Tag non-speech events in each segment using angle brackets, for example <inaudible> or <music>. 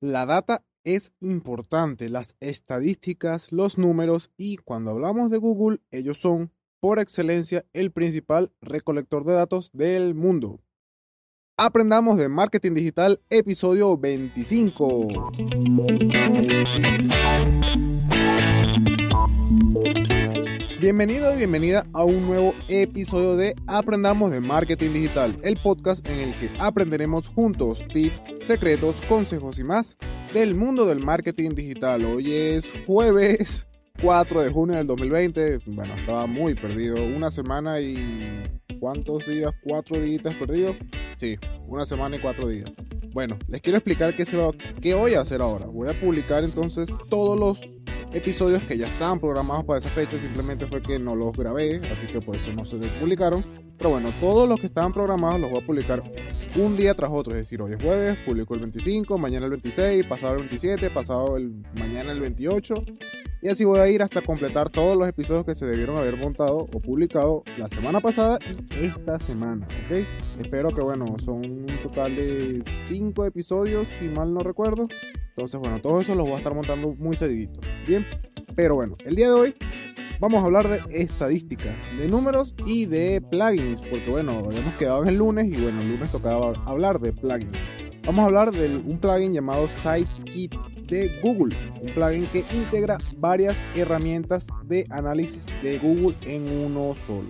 La data es importante, las estadísticas, los números y cuando hablamos de Google, ellos son por excelencia el principal recolector de datos del mundo. Aprendamos de marketing digital, episodio 25. Bienvenido y bienvenida a un nuevo episodio de Aprendamos de Marketing Digital, el podcast en el que aprenderemos juntos tips, secretos, consejos y más del mundo del marketing digital. Hoy es jueves <laughs> 4 de junio del 2020. Bueno, estaba muy perdido. Una semana y... ¿Cuántos días? ¿Cuatro días perdidos? Sí, una semana y cuatro días. Bueno, les quiero explicar qué voy a hacer ahora. Voy a publicar entonces todos los episodios que ya estaban programados para esa fecha, simplemente fue que no los grabé, así que por eso no se publicaron. Pero bueno, todos los que estaban programados los voy a publicar un día tras otro, es decir, hoy es jueves, publico el 25, mañana el 26, pasado el 27, pasado el mañana el 28. Y así voy a ir hasta completar todos los episodios que se debieron haber montado o publicado la semana pasada y esta semana, ¿ok? Espero que, bueno, son un total de 5 episodios, si mal no recuerdo. Entonces, bueno, todo eso lo voy a estar montando muy seguidito. Bien, pero bueno, el día de hoy vamos a hablar de estadísticas, de números y de plugins, porque bueno, hemos quedado en el lunes y bueno, el lunes tocaba hablar de plugins. Vamos a hablar de un plugin llamado SiteKit de Google, un plugin que integra varias herramientas de análisis de Google en uno solo.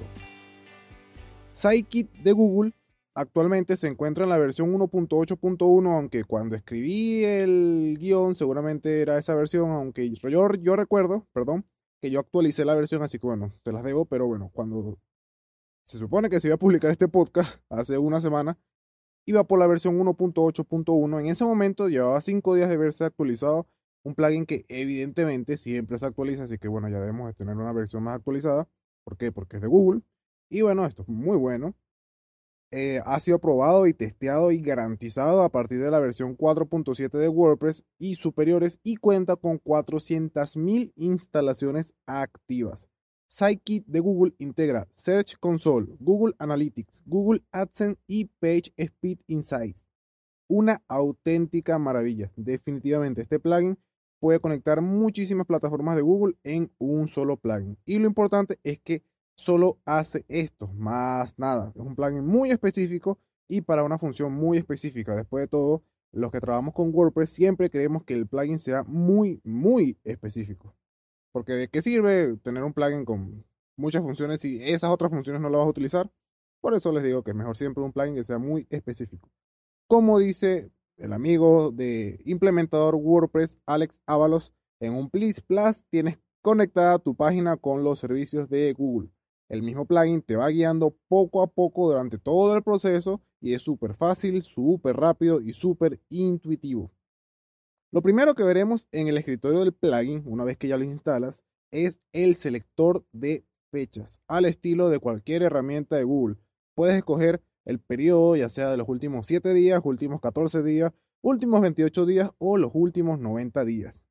SiteKit de Google Actualmente se encuentra en la versión 1.8.1, aunque cuando escribí el guion seguramente era esa versión, aunque yo, recuerdo, perdón, que yo actualicé la versión, así que bueno, se las debo, pero bueno, cuando se supone que se iba a publicar este podcast <laughs> hace una semana, iba por la versión 1.8.1. En ese momento llevaba 5 días de haberse actualizado un plugin que evidentemente siempre se actualiza, así que bueno, ya debemos de tener una versión más actualizada. ¿Por qué? Porque es de Google. Y bueno, esto es muy bueno. Eh, ha sido probado y testeado y garantizado a partir de la versión 4.7 de WordPress y superiores y cuenta con 400.000 instalaciones activas. SiteKit de Google integra Search Console, Google Analytics, Google AdSense y Page Speed Insights. Una auténtica maravilla. Definitivamente este plugin puede conectar muchísimas plataformas de Google en un solo plugin. Y lo importante es que solo hace esto, más nada. Es un plugin muy específico y para una función muy específica. Después de todo, los que trabajamos con WordPress siempre queremos que el plugin sea muy, muy específico. Porque ¿de qué sirve tener un plugin con muchas funciones si esas otras funciones no las vas a utilizar? Por eso les digo que es mejor siempre un plugin que sea muy específico. Como dice el amigo de implementador WordPress, Alex Ábalos, en un Please Plus tienes conectada tu página con los servicios de Google. El mismo plugin te va guiando poco a poco durante todo el proceso y es súper fácil, súper rápido y súper intuitivo. Lo primero que veremos en el escritorio del plugin, una vez que ya lo instalas, es el selector de fechas, al estilo de cualquier herramienta de Google. Puedes escoger el periodo, ya sea de los últimos 7 días, últimos 14 días, últimos 28 días o los últimos 90 días.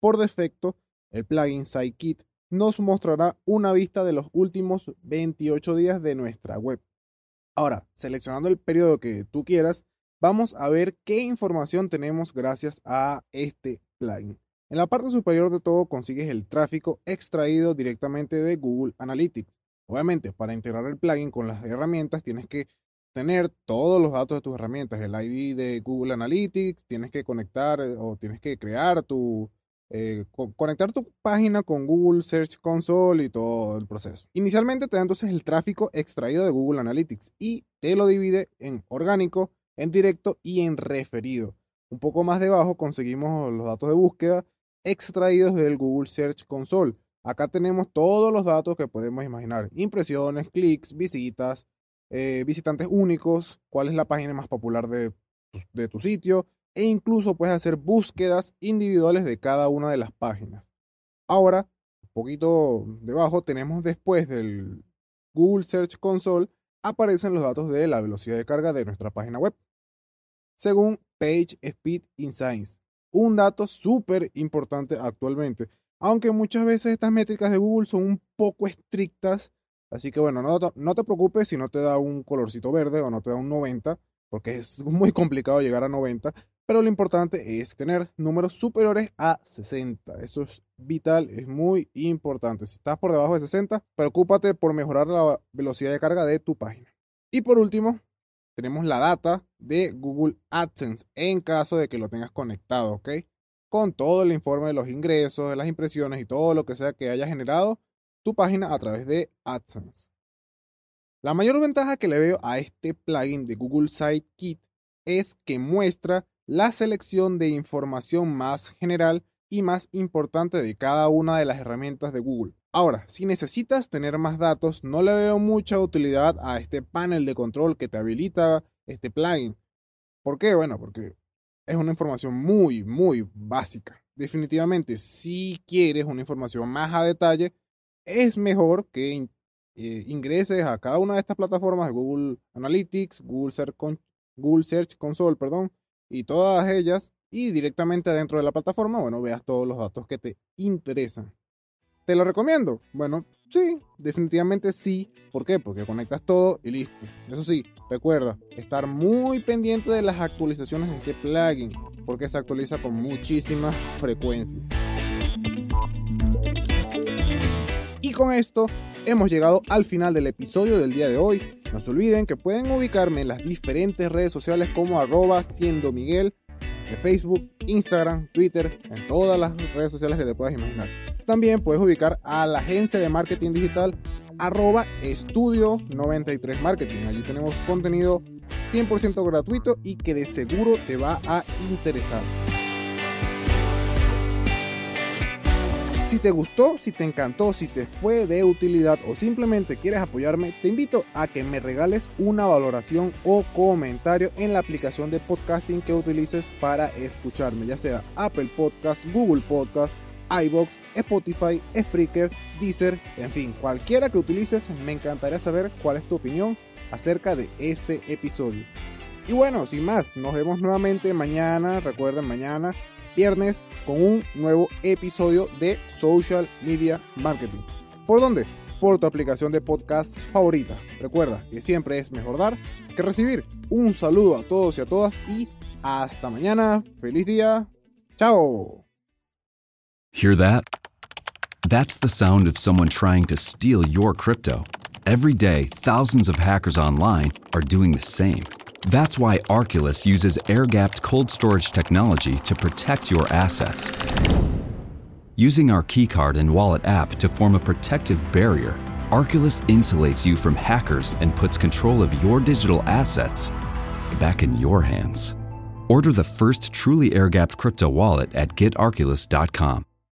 Por defecto, el plugin SiteKit nos mostrará una vista de los últimos 28 días de nuestra web. Ahora, seleccionando el periodo que tú quieras, vamos a ver qué información tenemos gracias a este plugin. En la parte superior de todo consigues el tráfico extraído directamente de Google Analytics. Obviamente, para integrar el plugin con las herramientas tienes que tener todos los datos de tus herramientas, el ID de Google Analytics, tienes que conectar eh, o tienes que crear tu, eh, conectar tu página con Google Search Console y todo el proceso. Inicialmente te da entonces el tráfico extraído de Google Analytics y te lo divide en orgánico, en directo y en referido. Un poco más debajo conseguimos los datos de búsqueda extraídos del Google Search Console. Acá tenemos todos los datos que podemos imaginar. Impresiones, clics, visitas, eh, visitantes únicos, cuál es la página más popular de tu sitio, e incluso puedes hacer búsquedas individuales de cada una de las páginas. Ahora, un poquito debajo tenemos después del Google Search Console aparecen los datos de la velocidad de carga de nuestra página web. Según Page Speed Insights, un dato súper importante actualmente, aunque muchas veces estas métricas de Google son un poco estrictas, así que bueno, no, no te preocupes si no te da un colorcito verde o no te da un 90, porque es muy complicado llegar a 90, pero lo importante es tener números superiores a 60. Eso es vital, es muy importante. Si estás por debajo de 60, preocúpate por mejorar la velocidad de carga de tu página. Y por último, tenemos la data de Google AdSense en caso de que lo tengas conectado, ¿ok? Con todo el informe de los ingresos, de las impresiones y todo lo que sea que haya generado tu página a través de AdSense. La mayor ventaja que le veo a este plugin de Google Sitekit es que muestra la selección de información más general y más importante de cada una de las herramientas de Google. Ahora, si necesitas tener más datos, no le veo mucha utilidad a este panel de control que te habilita este plugin. ¿Por qué? Bueno, porque es una información muy, muy básica. Definitivamente, si quieres una información más a detalle, es mejor que eh, ingreses a cada una de estas plataformas Google Analytics, Google Search, Google Search Console, perdón, y todas ellas, y directamente dentro de la plataforma, bueno, veas todos los datos que te interesan. ¿Te lo recomiendo? Bueno, sí, definitivamente sí. ¿Por qué? Porque conectas todo y listo. Eso sí, recuerda, estar muy pendiente de las actualizaciones de este plugin, porque se actualiza con muchísima frecuencia. Y con esto hemos llegado al final del episodio del día de hoy. No se olviden que pueden ubicarme en las diferentes redes sociales como arroba siendo Miguel, en Facebook, Instagram, Twitter, en todas las redes sociales que te puedas imaginar. También puedes ubicar a la agencia de marketing digital arroba estudio 93 marketing. Allí tenemos contenido 100% gratuito y que de seguro te va a interesar. Si te gustó, si te encantó, si te fue de utilidad o simplemente quieres apoyarme, te invito a que me regales una valoración o comentario en la aplicación de podcasting que utilices para escucharme, ya sea Apple Podcast, Google Podcast, iBox, Spotify, Spreaker, Deezer, en fin, cualquiera que utilices, me encantaría saber cuál es tu opinión acerca de este episodio. Y bueno, sin más, nos vemos nuevamente mañana, recuerden mañana viernes con un nuevo episodio de Social Media Marketing. ¿Por dónde? Por tu aplicación de podcast favorita. Recuerda que siempre es mejor dar que recibir. Un saludo a todos y a todas y hasta mañana. Feliz día. Chao. Hear that? That's the sound of someone trying to steal your crypto. Every day, thousands of hackers online are doing the same. That's why Arculus uses air gapped cold storage technology to protect your assets. Using our keycard and wallet app to form a protective barrier, Arculus insulates you from hackers and puts control of your digital assets back in your hands. Order the first truly air gapped crypto wallet at getarculus.com.